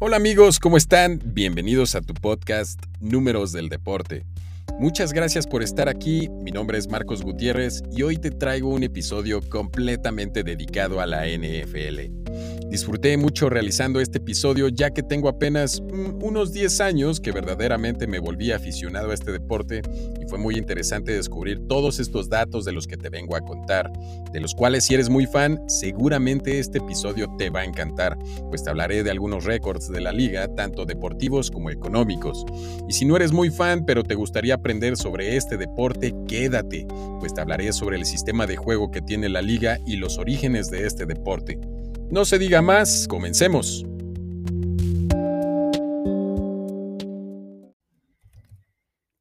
Hola amigos, ¿cómo están? Bienvenidos a tu podcast Números del Deporte. Muchas gracias por estar aquí, mi nombre es Marcos Gutiérrez y hoy te traigo un episodio completamente dedicado a la NFL. Disfruté mucho realizando este episodio ya que tengo apenas mm, unos 10 años que verdaderamente me volví aficionado a este deporte y fue muy interesante descubrir todos estos datos de los que te vengo a contar, de los cuales si eres muy fan, seguramente este episodio te va a encantar, pues te hablaré de algunos récords de la liga, tanto deportivos como económicos. Y si no eres muy fan pero te gustaría aprender sobre este deporte, quédate, pues te hablaré sobre el sistema de juego que tiene la liga y los orígenes de este deporte. No se diga más, comencemos.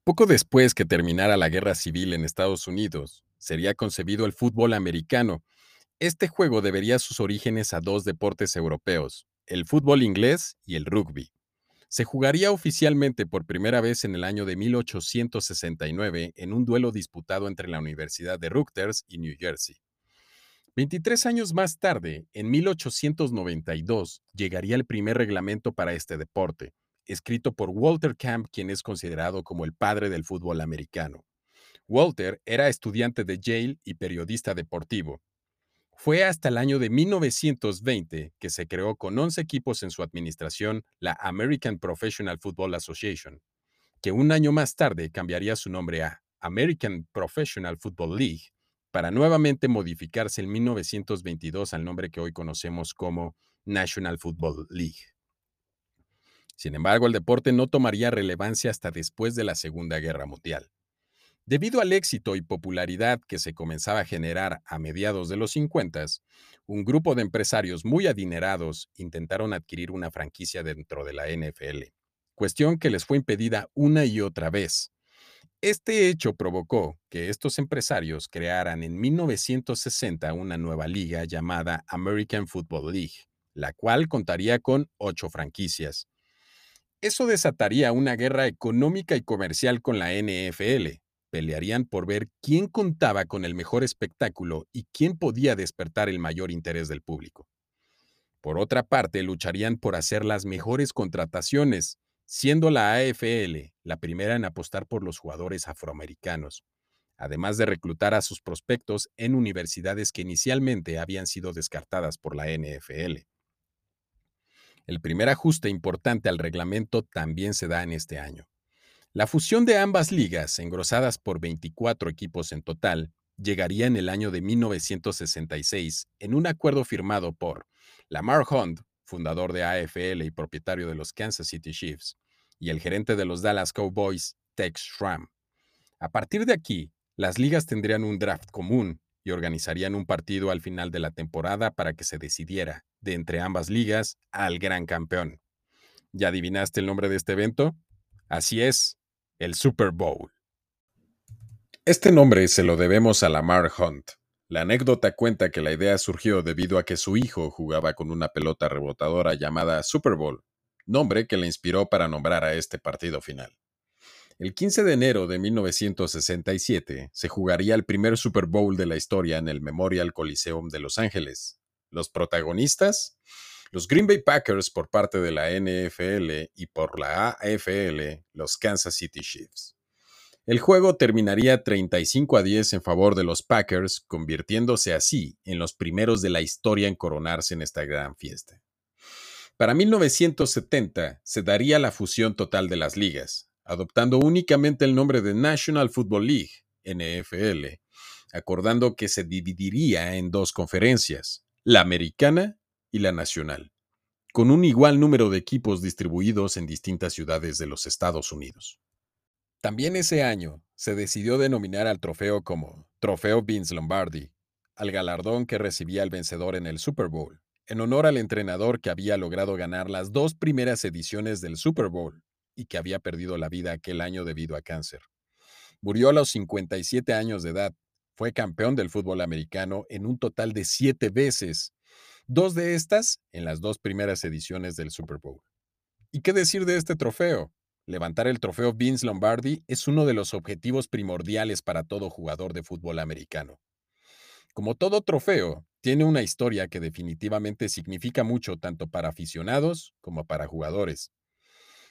Poco después que terminara la guerra civil en Estados Unidos, sería concebido el fútbol americano. Este juego debería sus orígenes a dos deportes europeos, el fútbol inglés y el rugby. Se jugaría oficialmente por primera vez en el año de 1869 en un duelo disputado entre la Universidad de Rutgers y New Jersey. 23 años más tarde, en 1892, llegaría el primer reglamento para este deporte, escrito por Walter Camp, quien es considerado como el padre del fútbol americano. Walter era estudiante de Yale y periodista deportivo. Fue hasta el año de 1920 que se creó con 11 equipos en su administración la American Professional Football Association, que un año más tarde cambiaría su nombre a American Professional Football League para nuevamente modificarse en 1922 al nombre que hoy conocemos como National Football League. Sin embargo, el deporte no tomaría relevancia hasta después de la Segunda Guerra Mundial. Debido al éxito y popularidad que se comenzaba a generar a mediados de los 50, un grupo de empresarios muy adinerados intentaron adquirir una franquicia dentro de la NFL, cuestión que les fue impedida una y otra vez, este hecho provocó que estos empresarios crearan en 1960 una nueva liga llamada American Football League, la cual contaría con ocho franquicias. Eso desataría una guerra económica y comercial con la NFL. Pelearían por ver quién contaba con el mejor espectáculo y quién podía despertar el mayor interés del público. Por otra parte, lucharían por hacer las mejores contrataciones, siendo la AFL la primera en apostar por los jugadores afroamericanos, además de reclutar a sus prospectos en universidades que inicialmente habían sido descartadas por la NFL. El primer ajuste importante al reglamento también se da en este año. La fusión de ambas ligas, engrosadas por 24 equipos en total, llegaría en el año de 1966 en un acuerdo firmado por Lamar Hunt, fundador de AFL y propietario de los Kansas City Chiefs, y el gerente de los Dallas Cowboys, Tex Schramm. A partir de aquí, las ligas tendrían un draft común y organizarían un partido al final de la temporada para que se decidiera, de entre ambas ligas, al gran campeón. ¿Ya adivinaste el nombre de este evento? Así es, el Super Bowl. Este nombre se lo debemos a Lamar Hunt, la anécdota cuenta que la idea surgió debido a que su hijo jugaba con una pelota rebotadora llamada Super Bowl, nombre que le inspiró para nombrar a este partido final. El 15 de enero de 1967 se jugaría el primer Super Bowl de la historia en el Memorial Coliseum de Los Ángeles. Los protagonistas, los Green Bay Packers por parte de la NFL y por la AFL, los Kansas City Chiefs. El juego terminaría 35 a 10 en favor de los Packers, convirtiéndose así en los primeros de la historia en coronarse en esta gran fiesta. Para 1970 se daría la fusión total de las ligas, adoptando únicamente el nombre de National Football League, NFL, acordando que se dividiría en dos conferencias, la americana y la nacional, con un igual número de equipos distribuidos en distintas ciudades de los Estados Unidos. También ese año se decidió denominar al trofeo como Trofeo Vince Lombardi, al galardón que recibía el vencedor en el Super Bowl, en honor al entrenador que había logrado ganar las dos primeras ediciones del Super Bowl y que había perdido la vida aquel año debido a cáncer. Murió a los 57 años de edad. Fue campeón del fútbol americano en un total de siete veces, dos de estas en las dos primeras ediciones del Super Bowl. ¿Y qué decir de este trofeo? Levantar el trofeo Vince Lombardi es uno de los objetivos primordiales para todo jugador de fútbol americano. Como todo trofeo, tiene una historia que definitivamente significa mucho tanto para aficionados como para jugadores.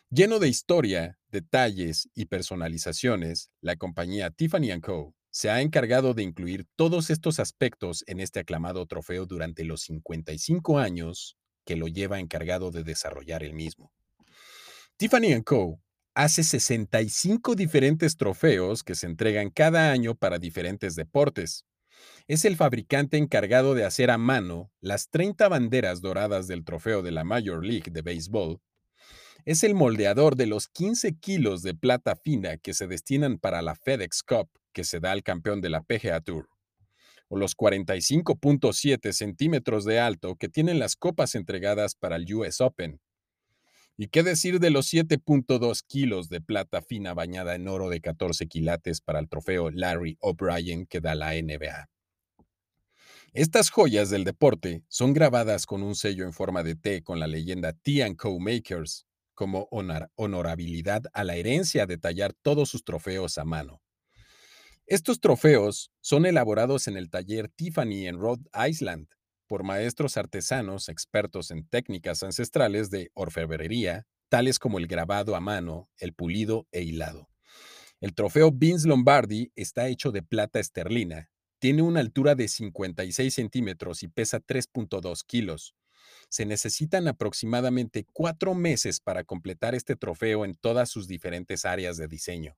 Lleno de historia, detalles y personalizaciones, la compañía Tiffany Co. se ha encargado de incluir todos estos aspectos en este aclamado trofeo durante los 55 años que lo lleva encargado de desarrollar el mismo. Tiffany Co. hace 65 diferentes trofeos que se entregan cada año para diferentes deportes. Es el fabricante encargado de hacer a mano las 30 banderas doradas del trofeo de la Major League de Béisbol. Es el moldeador de los 15 kilos de plata fina que se destinan para la FedEx Cup que se da al campeón de la PGA Tour o los 45.7 centímetros de alto que tienen las copas entregadas para el US Open. ¿Y qué decir de los 7.2 kilos de plata fina bañada en oro de 14 quilates para el trofeo Larry O'Brien que da la NBA? Estas joyas del deporte son grabadas con un sello en forma de T con la leyenda T Co Makers, como honorabilidad a la herencia de tallar todos sus trofeos a mano. Estos trofeos son elaborados en el taller Tiffany en Rhode Island por maestros artesanos expertos en técnicas ancestrales de orfebrería, tales como el grabado a mano, el pulido e hilado. El trofeo Vince Lombardi está hecho de plata esterlina, tiene una altura de 56 centímetros y pesa 3.2 kilos. Se necesitan aproximadamente cuatro meses para completar este trofeo en todas sus diferentes áreas de diseño.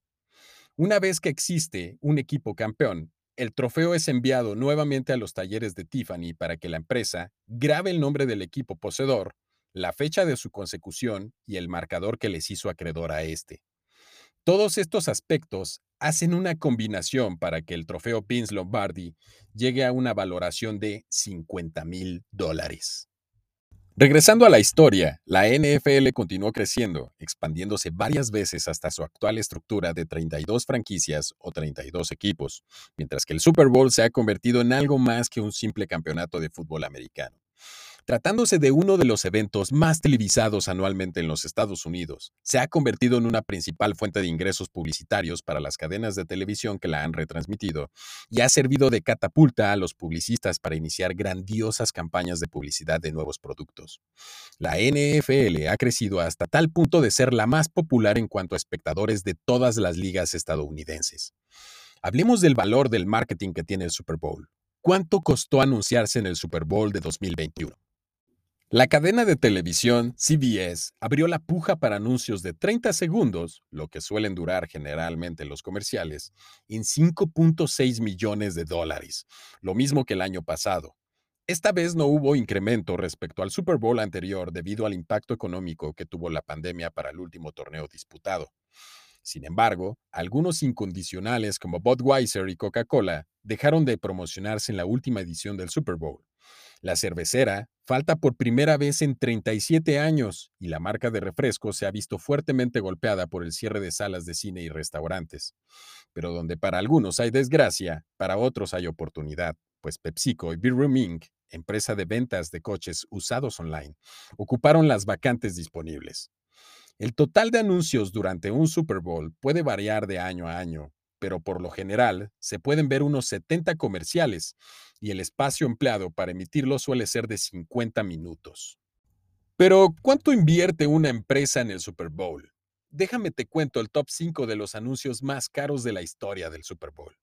Una vez que existe un equipo campeón, el trofeo es enviado nuevamente a los talleres de Tiffany para que la empresa grabe el nombre del equipo poseedor, la fecha de su consecución y el marcador que les hizo acreedor a este. Todos estos aspectos hacen una combinación para que el trofeo Vince Lombardi llegue a una valoración de 50 mil dólares. Regresando a la historia, la NFL continuó creciendo, expandiéndose varias veces hasta su actual estructura de 32 franquicias o 32 equipos, mientras que el Super Bowl se ha convertido en algo más que un simple campeonato de fútbol americano. Tratándose de uno de los eventos más televisados anualmente en los Estados Unidos, se ha convertido en una principal fuente de ingresos publicitarios para las cadenas de televisión que la han retransmitido y ha servido de catapulta a los publicistas para iniciar grandiosas campañas de publicidad de nuevos productos. La NFL ha crecido hasta tal punto de ser la más popular en cuanto a espectadores de todas las ligas estadounidenses. Hablemos del valor del marketing que tiene el Super Bowl. ¿Cuánto costó anunciarse en el Super Bowl de 2021? La cadena de televisión CBS abrió la puja para anuncios de 30 segundos, lo que suelen durar generalmente los comerciales, en 5.6 millones de dólares, lo mismo que el año pasado. Esta vez no hubo incremento respecto al Super Bowl anterior debido al impacto económico que tuvo la pandemia para el último torneo disputado. Sin embargo, algunos incondicionales como Budweiser y Coca-Cola dejaron de promocionarse en la última edición del Super Bowl. La cervecera falta por primera vez en 37 años y la marca de refrescos se ha visto fuertemente golpeada por el cierre de salas de cine y restaurantes. Pero donde para algunos hay desgracia, para otros hay oportunidad, pues PepsiCo y Beer Room Inc., empresa de ventas de coches usados online, ocuparon las vacantes disponibles. El total de anuncios durante un Super Bowl puede variar de año a año, pero por lo general se pueden ver unos 70 comerciales y el espacio empleado para emitirlos suele ser de 50 minutos. Pero, ¿cuánto invierte una empresa en el Super Bowl? Déjame te cuento el top 5 de los anuncios más caros de la historia del Super Bowl.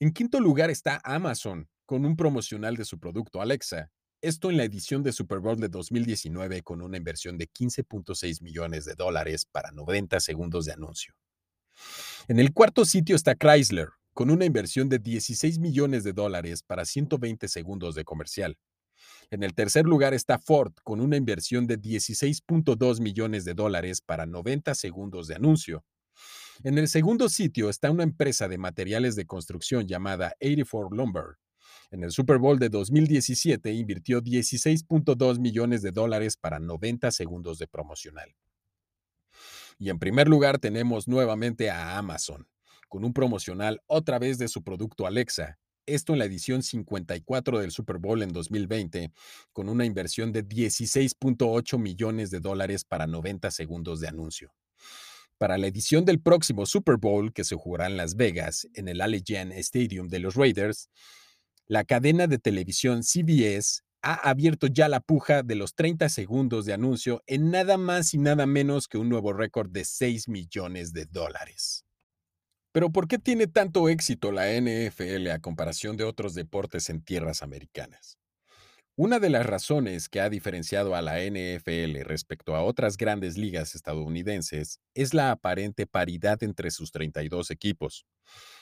En quinto lugar está Amazon, con un promocional de su producto Alexa. Esto en la edición de Super Bowl de 2019 con una inversión de 15.6 millones de dólares para 90 segundos de anuncio. En el cuarto sitio está Chrysler, con una inversión de 16 millones de dólares para 120 segundos de comercial. En el tercer lugar está Ford, con una inversión de 16.2 millones de dólares para 90 segundos de anuncio. En el segundo sitio está una empresa de materiales de construcción llamada 84 Lumber. En el Super Bowl de 2017 invirtió 16.2 millones de dólares para 90 segundos de promocional. Y en primer lugar tenemos nuevamente a Amazon, con un promocional otra vez de su producto Alexa, esto en la edición 54 del Super Bowl en 2020, con una inversión de 16.8 millones de dólares para 90 segundos de anuncio. Para la edición del próximo Super Bowl, que se jugará en Las Vegas, en el Allegiant Stadium de los Raiders, La cadena de televisión CBS ha abierto ya la puja de los 30 segundos de anuncio en nada más y nada menos que un nuevo récord de 6 millones de dólares. Pero ¿por qué tiene tanto éxito la NFL a comparación de otros deportes en tierras americanas? Una de las razones que ha diferenciado a la NFL respecto a otras grandes ligas estadounidenses es la aparente paridad entre sus 32 equipos.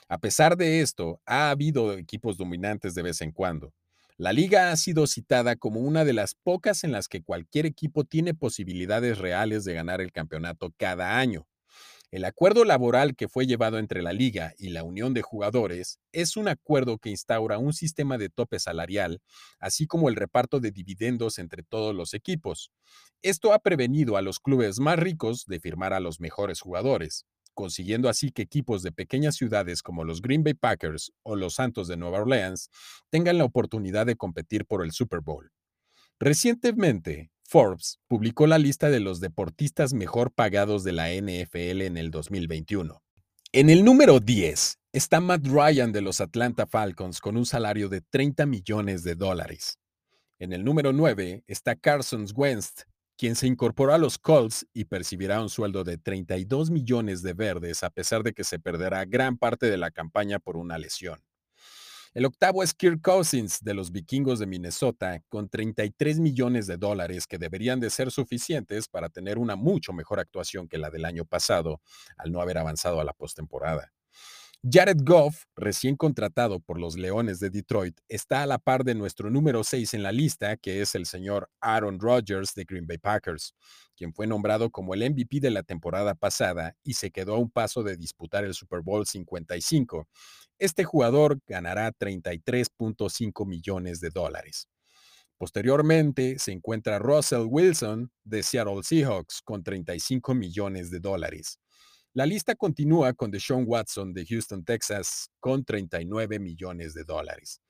A pesar de esto, ha habido equipos dominantes de vez en cuando, la liga ha sido citada como una de las pocas en las que cualquier equipo tiene posibilidades reales de ganar el campeonato cada año. El acuerdo laboral que fue llevado entre la liga y la unión de jugadores es un acuerdo que instaura un sistema de tope salarial, así como el reparto de dividendos entre todos los equipos. Esto ha prevenido a los clubes más ricos de firmar a los mejores jugadores consiguiendo así que equipos de pequeñas ciudades como los Green Bay Packers o los Santos de Nueva Orleans tengan la oportunidad de competir por el Super Bowl. Recientemente, Forbes publicó la lista de los deportistas mejor pagados de la NFL en el 2021. En el número 10 está Matt Ryan de los Atlanta Falcons con un salario de 30 millones de dólares. En el número 9 está Carson Wentz quien se incorporó a los Colts y percibirá un sueldo de 32 millones de verdes a pesar de que se perderá gran parte de la campaña por una lesión. El octavo es Kirk Cousins de los Vikingos de Minnesota con 33 millones de dólares que deberían de ser suficientes para tener una mucho mejor actuación que la del año pasado al no haber avanzado a la postemporada. Jared Goff, recién contratado por los Leones de Detroit, está a la par de nuestro número 6 en la lista, que es el señor Aaron Rodgers de Green Bay Packers, quien fue nombrado como el MVP de la temporada pasada y se quedó a un paso de disputar el Super Bowl 55. Este jugador ganará 33.5 millones de dólares. Posteriormente se encuentra Russell Wilson de Seattle Seahawks con 35 millones de dólares. La lista continúa con Deshaun Watson de Houston, Texas, con 39 millones de dólares.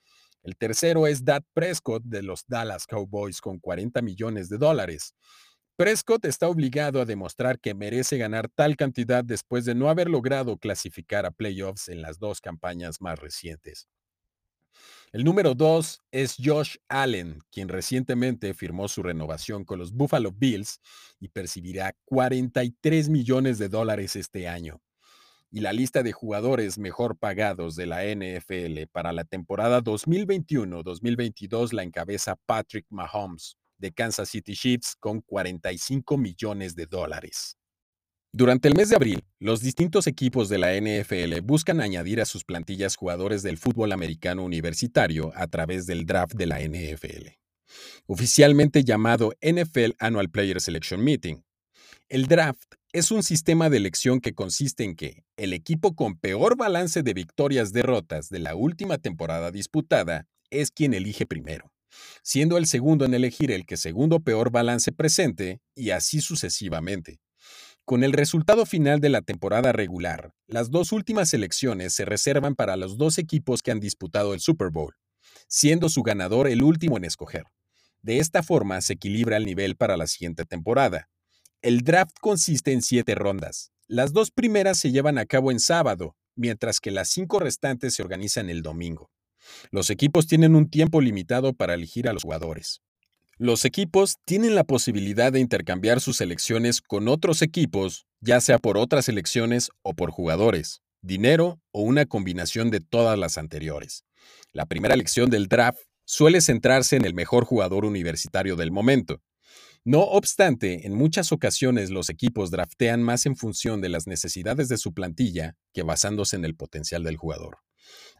El tercero es Dak Prescott de los Dallas Cowboys con 40 millones de dólares. Prescott está obligado a demostrar que merece ganar tal cantidad después de no haber logrado clasificar a playoffs en las dos campañas más recientes. El número dos es Josh Allen, quien recientemente firmó su renovación con los Buffalo Bills y percibirá 43 millones de dólares este año. Y la lista de jugadores mejor pagados de la NFL para la temporada 2021-2022 la encabeza Patrick Mahomes de Kansas City Chiefs con 45 millones de dólares. Durante el mes de abril, los distintos equipos de la NFL buscan añadir a sus plantillas jugadores del fútbol americano universitario a través del draft de la NFL, oficialmente llamado NFL Annual Player Selection Meeting. El draft es un sistema de elección que consiste en que el equipo con peor balance de victorias-derrotas de la última temporada disputada es quien elige primero, siendo el segundo en elegir el que segundo peor balance presente y así sucesivamente. Con el resultado final de la temporada regular, las dos últimas elecciones se reservan para los dos equipos que han disputado el Super Bowl, siendo su ganador el último en escoger. De esta forma se equilibra el nivel para la siguiente temporada. El draft consiste en siete rondas. Las dos primeras se llevan a cabo en sábado, mientras que las cinco restantes se organizan el domingo. Los equipos tienen un tiempo limitado para elegir a los jugadores. Los equipos tienen la posibilidad de intercambiar sus selecciones con otros equipos, ya sea por otras selecciones o por jugadores, dinero o una combinación de todas las anteriores. La primera elección del draft suele centrarse en el mejor jugador universitario del momento. No obstante, en muchas ocasiones los equipos draftean más en función de las necesidades de su plantilla que basándose en el potencial del jugador.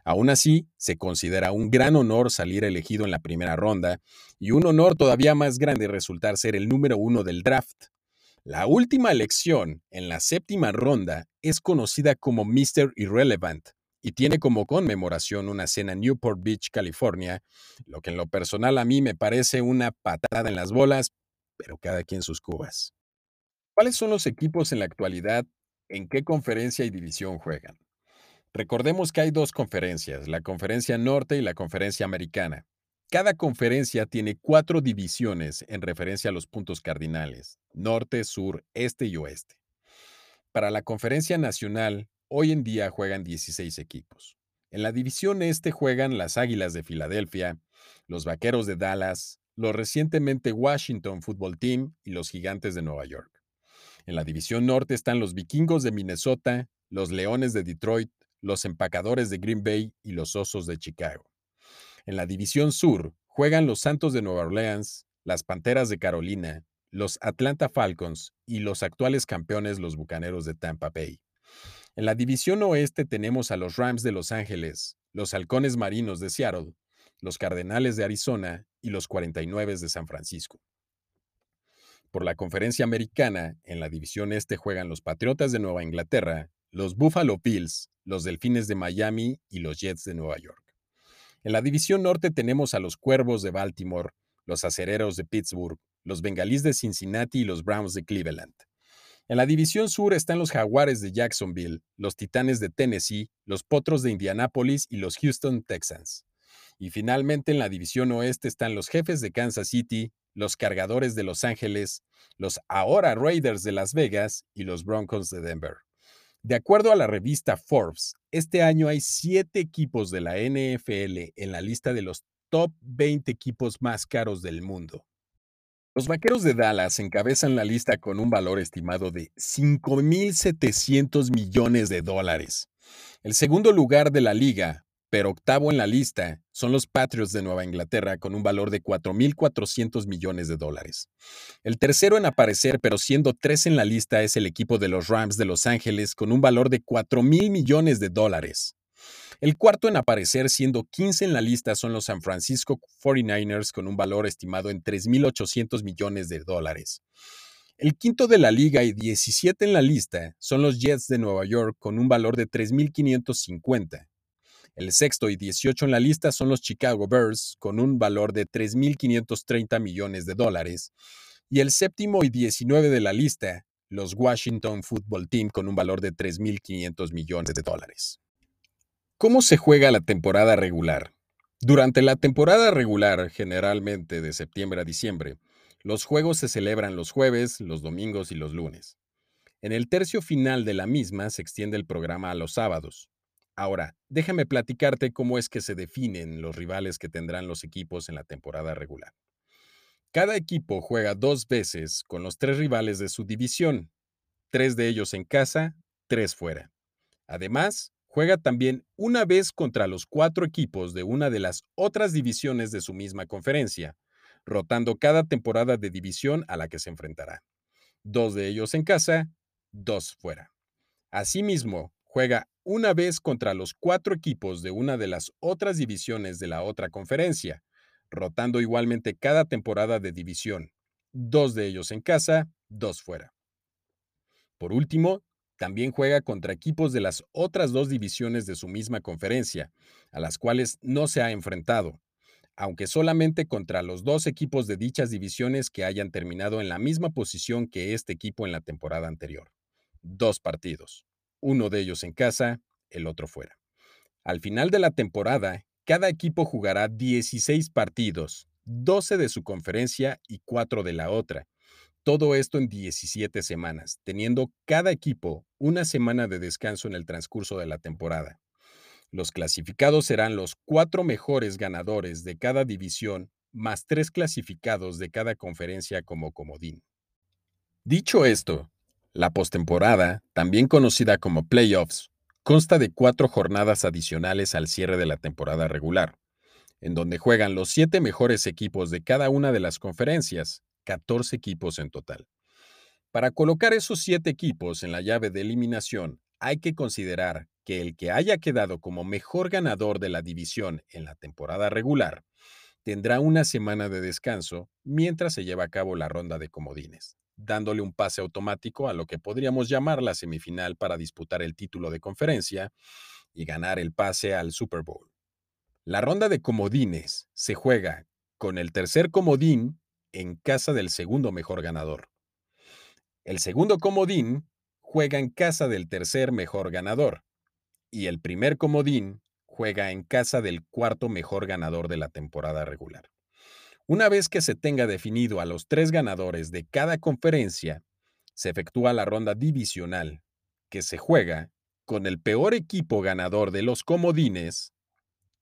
Aún así, se considera un gran honor salir elegido en la primera ronda y un honor todavía más grande resultar ser el número uno del draft. La última elección, en la séptima ronda, es conocida como Mr. Irrelevant y tiene como conmemoración una cena en Newport Beach, California, lo que en lo personal a mí me parece una patada en las bolas, pero cada quien sus cubas. ¿Cuáles son los equipos en la actualidad? ¿En qué conferencia y división juegan? Recordemos que hay dos conferencias, la conferencia norte y la conferencia americana. Cada conferencia tiene cuatro divisiones en referencia a los puntos cardinales, norte, sur, este y oeste. Para la conferencia nacional, hoy en día juegan 16 equipos. En la división este juegan las Águilas de Filadelfia, los Vaqueros de Dallas, los recientemente Washington Football Team y los Gigantes de Nueva York. En la división norte están los Vikingos de Minnesota, los Leones de Detroit, los Empacadores de Green Bay y los Osos de Chicago. En la división sur juegan los Santos de Nueva Orleans, las Panteras de Carolina, los Atlanta Falcons y los actuales campeones los Bucaneros de Tampa Bay. En la división oeste tenemos a los Rams de Los Ángeles, los Halcones Marinos de Seattle, los Cardenales de Arizona y los 49 de San Francisco. Por la conferencia americana, en la división este juegan los Patriotas de Nueva Inglaterra, los Buffalo Bills, los Delfines de Miami y los Jets de Nueva York. En la división norte tenemos a los Cuervos de Baltimore, los Acereros de Pittsburgh, los Bengalíes de Cincinnati y los Browns de Cleveland. En la división sur están los Jaguares de Jacksonville, los Titanes de Tennessee, los Potros de Indianápolis y los Houston Texans. Y finalmente en la división oeste están los Jefes de Kansas City, los Cargadores de Los Ángeles, los ahora Raiders de Las Vegas y los Broncos de Denver. De acuerdo a la revista Forbes, este año hay siete equipos de la NFL en la lista de los top 20 equipos más caros del mundo. Los Vaqueros de Dallas encabezan la lista con un valor estimado de 5.700 millones de dólares. El segundo lugar de la liga, pero octavo en la lista, son los Patriots de Nueva Inglaterra con un valor de 4.400 millones de dólares. El tercero en aparecer, pero siendo tres en la lista, es el equipo de los Rams de Los Ángeles con un valor de 4.000 millones de dólares. El cuarto en aparecer, siendo 15 en la lista, son los San Francisco 49ers con un valor estimado en 3.800 millones de dólares. El quinto de la liga y 17 en la lista son los Jets de Nueva York con un valor de 3.550. El sexto y 18 en la lista son los Chicago Bears con un valor de 3.530 millones de dólares. Y el séptimo y 19 de la lista, los Washington Football Team con un valor de 3.500 millones de dólares. ¿Cómo se juega la temporada regular? Durante la temporada regular, generalmente de septiembre a diciembre, los juegos se celebran los jueves, los domingos y los lunes. En el tercio final de la misma se extiende el programa a los sábados. Ahora, déjame platicarte cómo es que se definen los rivales que tendrán los equipos en la temporada regular. Cada equipo juega dos veces con los tres rivales de su división, tres de ellos en casa, tres fuera. Además, Juega también una vez contra los cuatro equipos de una de las otras divisiones de su misma conferencia, rotando cada temporada de división a la que se enfrentará. Dos de ellos en casa, dos fuera. Asimismo, juega una vez contra los cuatro equipos de una de las otras divisiones de la otra conferencia, rotando igualmente cada temporada de división, dos de ellos en casa, dos fuera. Por último, también juega contra equipos de las otras dos divisiones de su misma conferencia, a las cuales no se ha enfrentado, aunque solamente contra los dos equipos de dichas divisiones que hayan terminado en la misma posición que este equipo en la temporada anterior. Dos partidos, uno de ellos en casa, el otro fuera. Al final de la temporada, cada equipo jugará 16 partidos, 12 de su conferencia y 4 de la otra, todo esto en 17 semanas, teniendo cada equipo una semana de descanso en el transcurso de la temporada. Los clasificados serán los cuatro mejores ganadores de cada división, más tres clasificados de cada conferencia como comodín. Dicho esto, la postemporada, también conocida como playoffs, consta de cuatro jornadas adicionales al cierre de la temporada regular, en donde juegan los siete mejores equipos de cada una de las conferencias, 14 equipos en total. Para colocar esos 7 equipos en la llave de eliminación, hay que considerar que el que haya quedado como mejor ganador de la división en la temporada regular tendrá una semana de descanso mientras se lleva a cabo la ronda de comodines, dándole un pase automático a lo que podríamos llamar la semifinal para disputar el título de conferencia y ganar el pase al Super Bowl. La ronda de comodines se juega con el tercer comodín en casa del segundo mejor ganador. El segundo comodín juega en casa del tercer mejor ganador y el primer comodín juega en casa del cuarto mejor ganador de la temporada regular. Una vez que se tenga definido a los tres ganadores de cada conferencia, se efectúa la ronda divisional, que se juega con el peor equipo ganador de los comodines,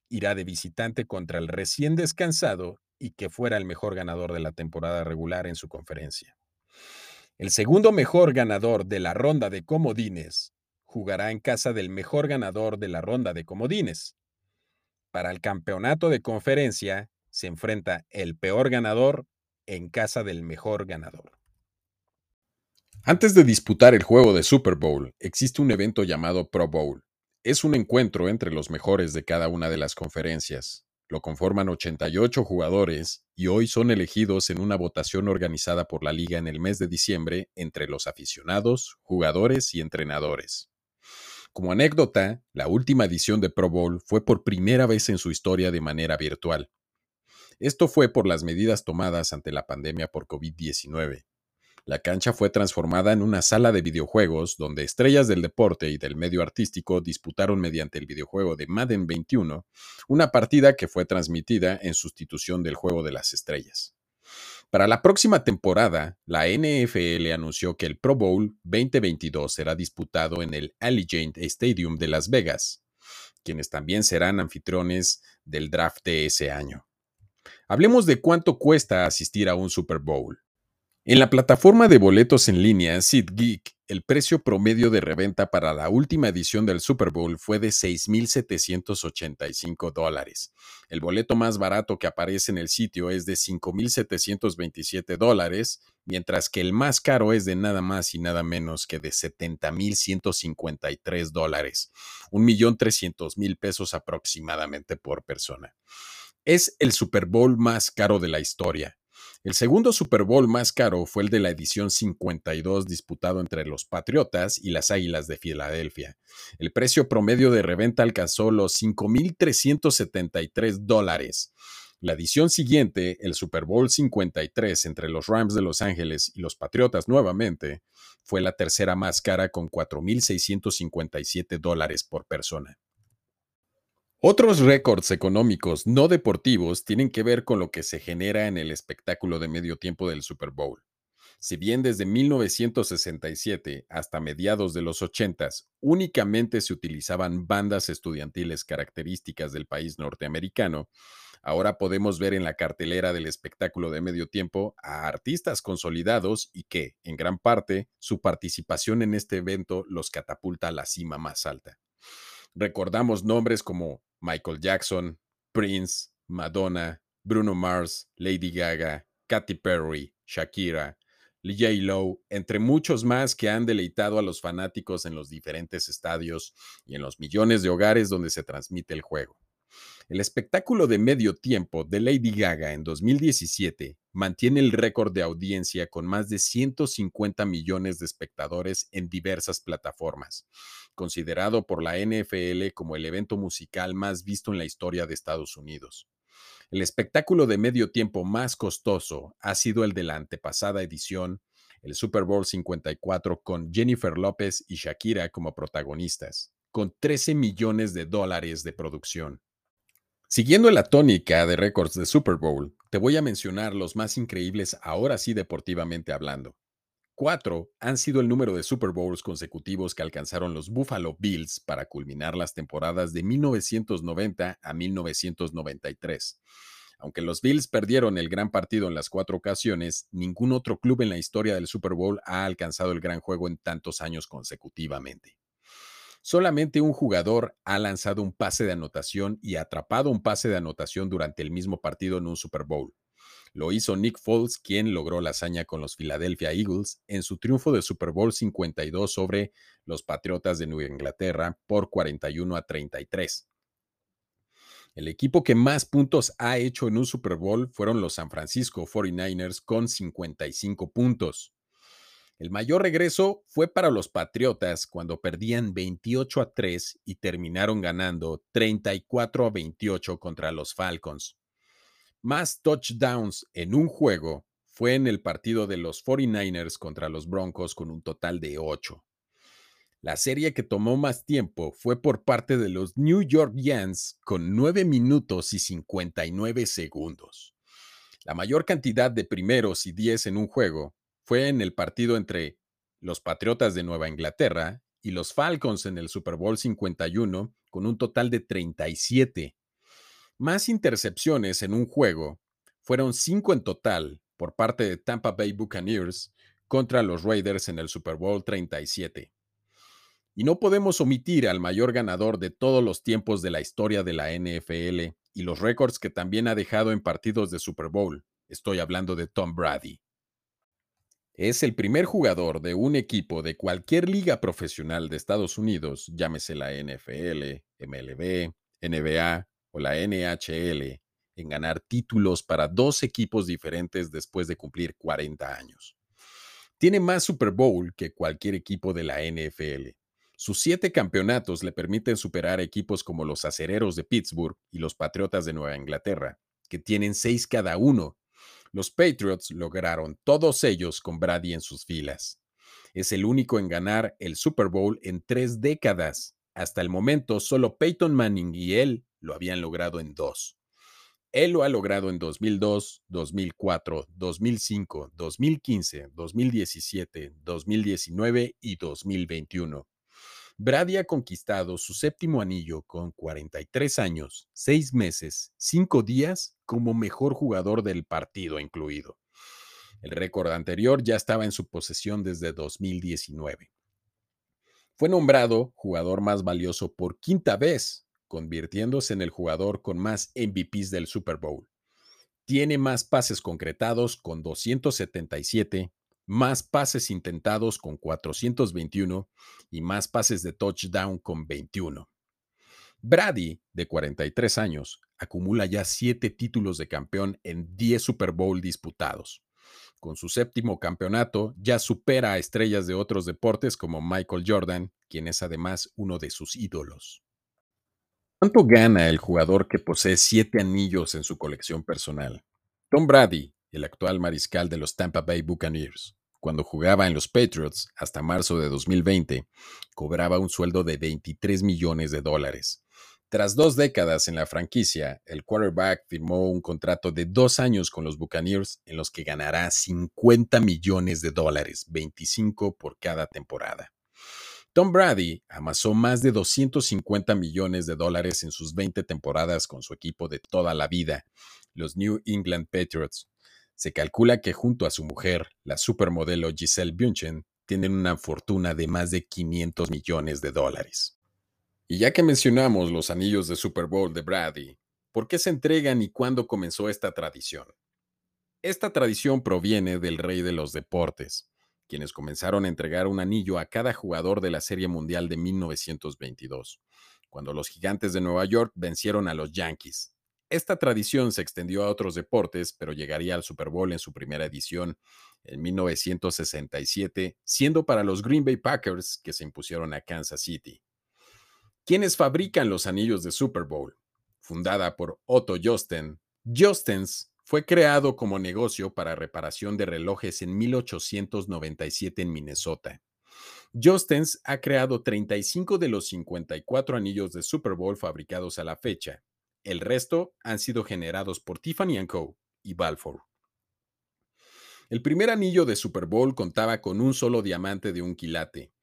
irá de visitante contra el recién descansado y que fuera el mejor ganador de la temporada regular en su conferencia. El segundo mejor ganador de la ronda de comodines jugará en casa del mejor ganador de la ronda de comodines. Para el campeonato de conferencia se enfrenta el peor ganador en casa del mejor ganador. Antes de disputar el juego de Super Bowl, existe un evento llamado Pro Bowl. Es un encuentro entre los mejores de cada una de las conferencias. Lo conforman 88 jugadores y hoy son elegidos en una votación organizada por la liga en el mes de diciembre entre los aficionados, jugadores y entrenadores. Como anécdota, la última edición de Pro Bowl fue por primera vez en su historia de manera virtual. Esto fue por las medidas tomadas ante la pandemia por COVID-19. La cancha fue transformada en una sala de videojuegos donde estrellas del deporte y del medio artístico disputaron mediante el videojuego de Madden 21 una partida que fue transmitida en sustitución del juego de las estrellas. Para la próxima temporada, la NFL anunció que el Pro Bowl 2022 será disputado en el Allegiant Stadium de Las Vegas, quienes también serán anfitriones del draft de ese año. Hablemos de cuánto cuesta asistir a un Super Bowl. En la plataforma de boletos en línea SeatGeek, el precio promedio de reventa para la última edición del Super Bowl fue de 6.785 dólares. El boleto más barato que aparece en el sitio es de 5.727 dólares, mientras que el más caro es de nada más y nada menos que de 70.153 dólares, 1.300.000 pesos aproximadamente por persona. Es el Super Bowl más caro de la historia el segundo Super Bowl más caro fue el de la edición 52 disputado entre los Patriotas y las Águilas de Filadelfia. El precio promedio de reventa alcanzó los 5.373 dólares. La edición siguiente, el Super Bowl 53 entre los Rams de Los Ángeles y los Patriotas nuevamente, fue la tercera más cara con 4.657 dólares por persona. Otros récords económicos no deportivos tienen que ver con lo que se genera en el espectáculo de medio tiempo del Super Bowl. Si bien desde 1967 hasta mediados de los 80 únicamente se utilizaban bandas estudiantiles características del país norteamericano, ahora podemos ver en la cartelera del espectáculo de medio tiempo a artistas consolidados y que, en gran parte, su participación en este evento los catapulta a la cima más alta. Recordamos nombres como Michael Jackson, Prince, Madonna, Bruno Mars, Lady Gaga, Katy Perry, Shakira, J. Lowe, entre muchos más que han deleitado a los fanáticos en los diferentes estadios y en los millones de hogares donde se transmite el juego. El espectáculo de medio tiempo de Lady Gaga en 2017 mantiene el récord de audiencia con más de 150 millones de espectadores en diversas plataformas, considerado por la NFL como el evento musical más visto en la historia de Estados Unidos. El espectáculo de medio tiempo más costoso ha sido el de la antepasada edición, el Super Bowl 54, con Jennifer López y Shakira como protagonistas, con 13 millones de dólares de producción. Siguiendo la tónica de récords de Super Bowl, te voy a mencionar los más increíbles ahora sí deportivamente hablando. Cuatro han sido el número de Super Bowls consecutivos que alcanzaron los Buffalo Bills para culminar las temporadas de 1990 a 1993. Aunque los Bills perdieron el gran partido en las cuatro ocasiones, ningún otro club en la historia del Super Bowl ha alcanzado el gran juego en tantos años consecutivamente. Solamente un jugador ha lanzado un pase de anotación y atrapado un pase de anotación durante el mismo partido en un Super Bowl. Lo hizo Nick Foles, quien logró la hazaña con los Philadelphia Eagles en su triunfo de Super Bowl 52 sobre los Patriotas de Nueva Inglaterra por 41 a 33. El equipo que más puntos ha hecho en un Super Bowl fueron los San Francisco 49ers con 55 puntos. El mayor regreso fue para los Patriotas cuando perdían 28 a 3 y terminaron ganando 34 a 28 contra los Falcons. Más touchdowns en un juego fue en el partido de los 49ers contra los Broncos con un total de 8. La serie que tomó más tiempo fue por parte de los New York Giants con 9 minutos y 59 segundos. La mayor cantidad de primeros y 10 en un juego fue en el partido entre los Patriotas de Nueva Inglaterra y los Falcons en el Super Bowl 51 con un total de 37. Más intercepciones en un juego fueron cinco en total por parte de Tampa Bay Buccaneers contra los Raiders en el Super Bowl 37. Y no podemos omitir al mayor ganador de todos los tiempos de la historia de la NFL y los récords que también ha dejado en partidos de Super Bowl. Estoy hablando de Tom Brady. Es el primer jugador de un equipo de cualquier liga profesional de Estados Unidos, llámese la NFL, MLB, NBA la NHL, en ganar títulos para dos equipos diferentes después de cumplir 40 años. Tiene más Super Bowl que cualquier equipo de la NFL. Sus siete campeonatos le permiten superar equipos como los Acereros de Pittsburgh y los Patriotas de Nueva Inglaterra, que tienen seis cada uno los Patriots lograron todos ellos con Brady en sus filas. Es el único en ganar el Super Bowl en tres décadas. Hasta el momento, solo Peyton Manning y él lo habían logrado en dos. Él lo ha logrado en 2002, 2004, 2005, 2015, 2017, 2019 y 2021. Brady ha conquistado su séptimo anillo con 43 años, 6 meses, 5 días como mejor jugador del partido incluido. El récord anterior ya estaba en su posesión desde 2019. Fue nombrado jugador más valioso por quinta vez, convirtiéndose en el jugador con más MVPs del Super Bowl. Tiene más pases concretados con 277 más pases intentados con 421 y más pases de touchdown con 21. Brady, de 43 años, acumula ya 7 títulos de campeón en 10 Super Bowl disputados. Con su séptimo campeonato, ya supera a estrellas de otros deportes como Michael Jordan, quien es además uno de sus ídolos. ¿Cuánto gana el jugador que posee 7 anillos en su colección personal? Tom Brady, el actual mariscal de los Tampa Bay Buccaneers, cuando jugaba en los Patriots hasta marzo de 2020, cobraba un sueldo de 23 millones de dólares. Tras dos décadas en la franquicia, el quarterback firmó un contrato de dos años con los Buccaneers en los que ganará 50 millones de dólares, 25 por cada temporada. Tom Brady amasó más de 250 millones de dólares en sus 20 temporadas con su equipo de toda la vida, los New England Patriots, se calcula que junto a su mujer, la supermodelo Giselle Bündchen, tienen una fortuna de más de 500 millones de dólares. Y ya que mencionamos los anillos de Super Bowl de Brady, ¿por qué se entregan y cuándo comenzó esta tradición? Esta tradición proviene del rey de los deportes, quienes comenzaron a entregar un anillo a cada jugador de la Serie Mundial de 1922, cuando los gigantes de Nueva York vencieron a los Yankees, esta tradición se extendió a otros deportes, pero llegaría al Super Bowl en su primera edición en 1967, siendo para los Green Bay Packers que se impusieron a Kansas City. ¿Quiénes fabrican los anillos de Super Bowl? Fundada por Otto Josten, Jostens fue creado como negocio para reparación de relojes en 1897 en Minnesota. Jostens ha creado 35 de los 54 anillos de Super Bowl fabricados a la fecha, el resto han sido generados por Tiffany Co. y Balfour. El primer anillo de Super Bowl contaba con un solo diamante de un quilate.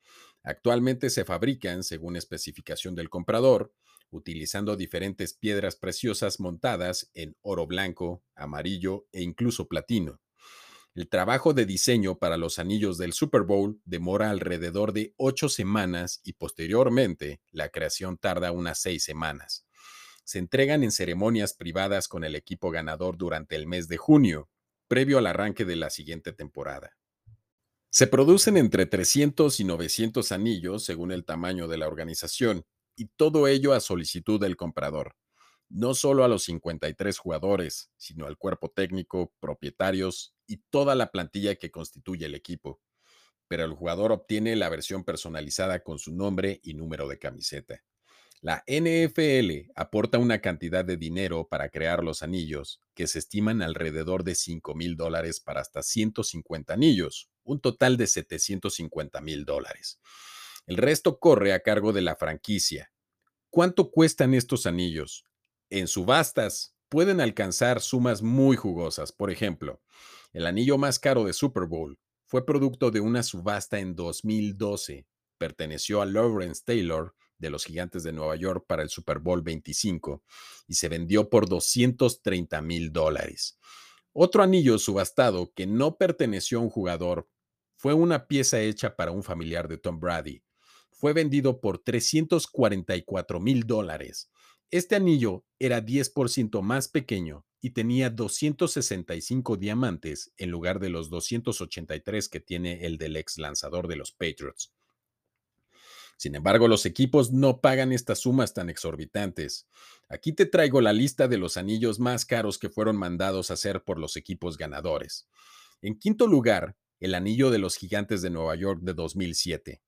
Actualmente se fabrican, según especificación del comprador, utilizando diferentes piedras preciosas montadas en oro blanco, amarillo e incluso platino. El trabajo de diseño para los anillos del Super Bowl demora alrededor de ocho semanas y posteriormente la creación tarda unas seis semanas se entregan en ceremonias privadas con el equipo ganador durante el mes de junio, previo al arranque de la siguiente temporada. Se producen entre 300 y 900 anillos según el tamaño de la organización, y todo ello a solicitud del comprador. No solo a los 53 jugadores, sino al cuerpo técnico, propietarios y toda la plantilla que constituye el equipo. Pero el jugador obtiene la versión personalizada con su nombre y número de camiseta. La NFL aporta una cantidad de dinero para crear los anillos, que se estiman alrededor de 5 mil dólares para hasta 150 anillos, un total de 750 mil dólares. El resto corre a cargo de la franquicia. ¿Cuánto cuestan estos anillos? En subastas pueden alcanzar sumas muy jugosas. Por ejemplo, el anillo más caro de Super Bowl fue producto de una subasta en 2012 perteneció a Lawrence Taylor de los Gigantes de Nueva York para el Super Bowl 25 y se vendió por 230 mil dólares. Otro anillo subastado que no perteneció a un jugador fue una pieza hecha para un familiar de Tom Brady. Fue vendido por 344 mil dólares. Este anillo era 10% más pequeño y tenía 265 diamantes en lugar de los 283 que tiene el del ex lanzador de los Patriots. Sin embargo, los equipos no pagan estas sumas tan exorbitantes. Aquí te traigo la lista de los anillos más caros que fueron mandados a hacer por los equipos ganadores. En quinto lugar, el anillo de los gigantes de Nueva York de 2007,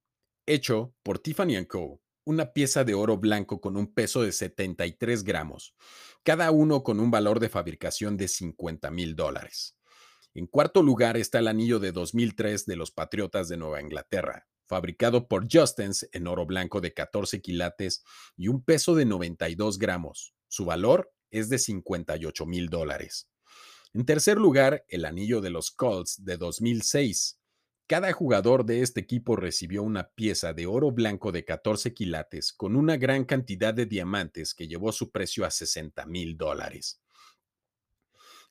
hecho por Tiffany Co., una pieza de oro blanco con un peso de 73 gramos, cada uno con un valor de fabricación de 50 mil dólares. En cuarto lugar está el anillo de 2003 de los Patriotas de Nueva Inglaterra, fabricado por Justens en oro blanco de 14 quilates y un peso de 92 gramos. Su valor es de 58 mil dólares. En tercer lugar, el anillo de los Colts de 2006. Cada jugador de este equipo recibió una pieza de oro blanco de 14 quilates con una gran cantidad de diamantes que llevó su precio a 60 mil dólares.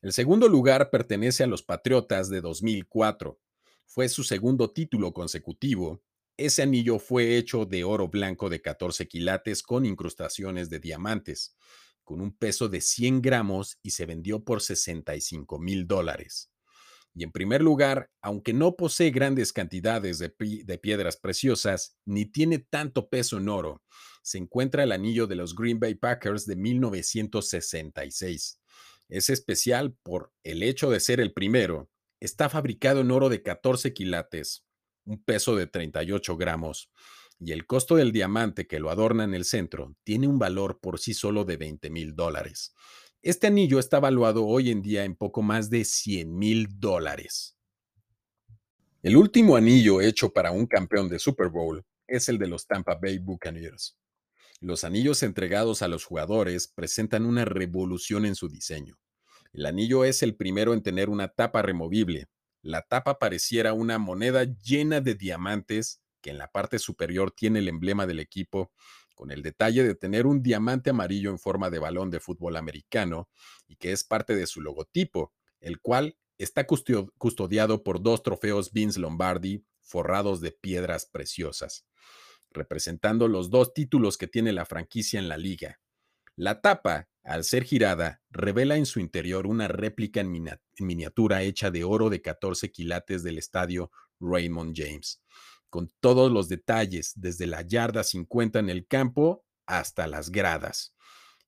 El segundo lugar pertenece a los Patriotas de 2004. Fue su segundo título consecutivo. Ese anillo fue hecho de oro blanco de 14 quilates con incrustaciones de diamantes, con un peso de 100 gramos y se vendió por 65 mil dólares. Y en primer lugar, aunque no posee grandes cantidades de, piedras preciosas ni tiene tanto peso en oro, se encuentra el anillo de los Green Bay Packers de 1966. Es especial por el hecho de ser el primero Está fabricado en oro de 14 quilates, un peso de 38 gramos, y el costo del diamante que lo adorna en el centro tiene un valor por sí solo de 20 mil dólares. Este anillo está valuado hoy en día en poco más de 100 mil dólares. El último anillo hecho para un campeón de Super Bowl es el de los Tampa Bay Buccaneers. Los anillos entregados a los jugadores presentan una revolución en su diseño. El anillo es el primero en tener una tapa removible. La tapa pareciera una moneda llena de diamantes que en la parte superior tiene el emblema del equipo, con el detalle de tener un diamante amarillo en forma de balón de fútbol americano y que es parte de su logotipo, el cual está custodiado por dos trofeos Vince Lombardi forrados de piedras preciosas, representando los dos títulos que tiene la franquicia en la liga. La tapa al ser girada, revela en su interior una réplica en, miniatura hecha de oro de 14 quilates del estadio Raymond James, con todos los detalles, desde la yarda 50 en el campo hasta las gradas.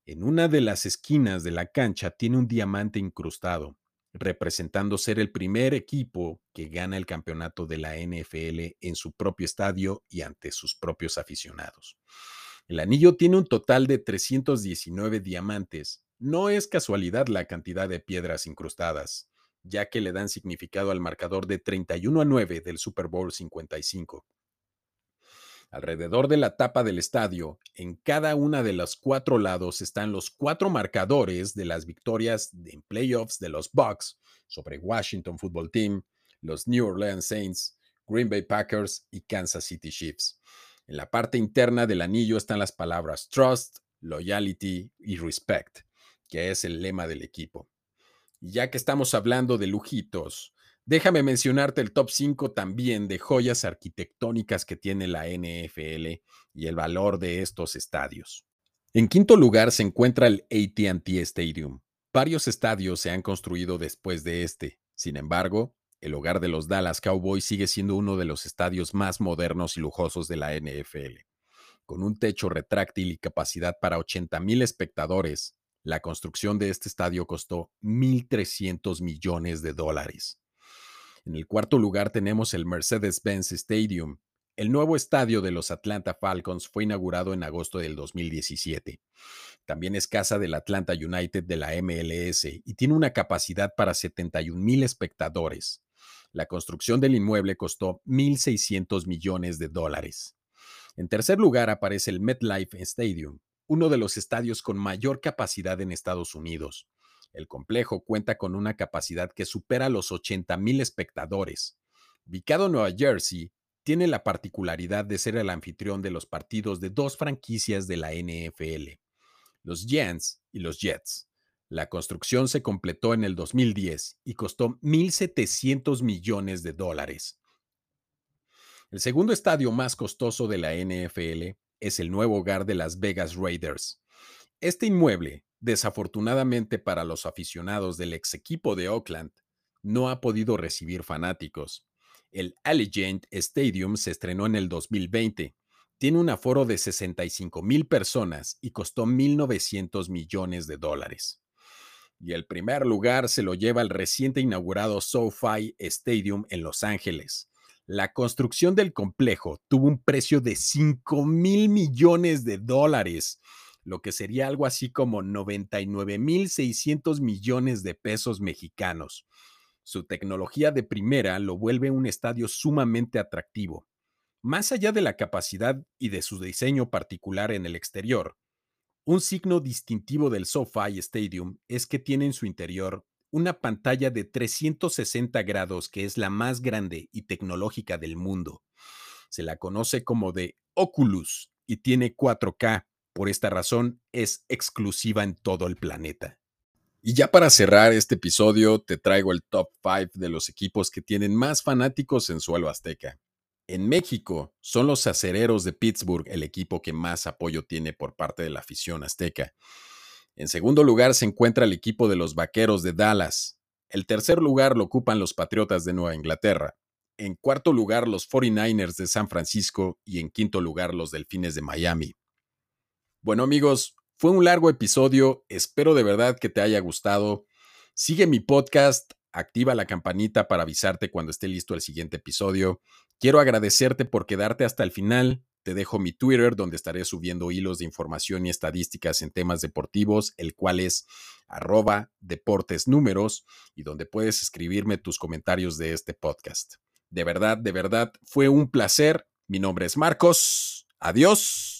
En una de las esquinas de la cancha tiene un diamante incrustado, representando ser el primer equipo que gana el campeonato de la NFL en su propio estadio y ante sus propios aficionados. El anillo tiene un total de 319 diamantes. No es casualidad la cantidad de piedras incrustadas, ya que le dan significado al marcador de 31 a 9 del Super Bowl 55. Alrededor de la tapa del estadio, en cada una de los cuatro lados están los cuatro marcadores de las victorias en playoffs de los Bucks sobre Washington Football Team, los New Orleans Saints, Green Bay Packers y Kansas City Chiefs. En la parte interna del anillo están las palabras trust, loyalty y respect, que es el lema del equipo. Ya que estamos hablando de lujitos, déjame mencionarte el top 5 también de joyas arquitectónicas que tiene la NFL y el valor de estos estadios. En quinto lugar se encuentra el ATT Stadium. Varios estadios se han construido después de este. Sin embargo, el hogar de los Dallas Cowboys sigue siendo uno de los estadios más modernos y lujosos de la NFL. Con un techo retráctil y capacidad para 80.000 espectadores, la construcción de este estadio costó 1.300 millones de dólares. En el cuarto lugar tenemos el Mercedes-Benz Stadium. El nuevo estadio de los Atlanta Falcons fue inaugurado en agosto del 2017. También es casa del Atlanta United de la MLS y tiene una capacidad para 71 mil espectadores. La construcción del inmueble costó 1.600 millones de dólares. En tercer lugar aparece el MetLife Stadium, uno de los estadios con mayor capacidad en Estados Unidos. El complejo cuenta con una capacidad que supera los 80.000 espectadores. Ubicado en Nueva Jersey, tiene la particularidad de ser el anfitrión de los partidos de dos franquicias de la NFL, los Giants y los Jets. La construcción se completó en el 2010 y costó 1.700 millones de dólares. El segundo estadio más costoso de la NFL es el nuevo hogar de Las Vegas Raiders. Este inmueble, desafortunadamente para los aficionados del ex equipo de Oakland, no ha podido recibir fanáticos. El Allegiant Stadium se estrenó en el 2020. Tiene un aforo de 65 mil personas y costó 1.900 millones de dólares. Y el primer lugar se lo lleva el reciente inaugurado SoFi Stadium en Los Ángeles. La construcción del complejo tuvo un precio de 5 mil millones de dólares, lo que sería algo así como 99 mil 600 millones de pesos mexicanos. Su tecnología de primera lo vuelve un estadio sumamente atractivo. Más allá de la capacidad y de su diseño particular en el exterior, un signo distintivo del SoFi Stadium es que tiene en su interior una pantalla de 360 grados que es la más grande y tecnológica del mundo. Se la conoce como de Oculus y tiene 4K. Por esta razón es exclusiva en todo el planeta. Y ya para cerrar este episodio, te traigo el top 5 de los equipos que tienen más fanáticos en suelo azteca. En México, son los acereros de Pittsburgh el equipo que más apoyo tiene por parte de la afición azteca. En segundo lugar se encuentra el equipo de los Vaqueros de Dallas. El tercer lugar lo ocupan los Patriotas de Nueva Inglaterra. En cuarto lugar los 49ers de San Francisco y en quinto lugar los Delfines de Miami. Bueno amigos, fue un largo episodio, espero de verdad que te haya gustado. Sigue mi podcast, activa la campanita para avisarte cuando esté listo el siguiente episodio. Quiero agradecerte por quedarte hasta el final. Te dejo mi Twitter donde estaré subiendo hilos de información y estadísticas en temas deportivos, el cual es arroba deportes números y donde puedes escribirme tus comentarios de este podcast. De verdad, de verdad, fue un placer. Mi nombre es Marcos. Adiós.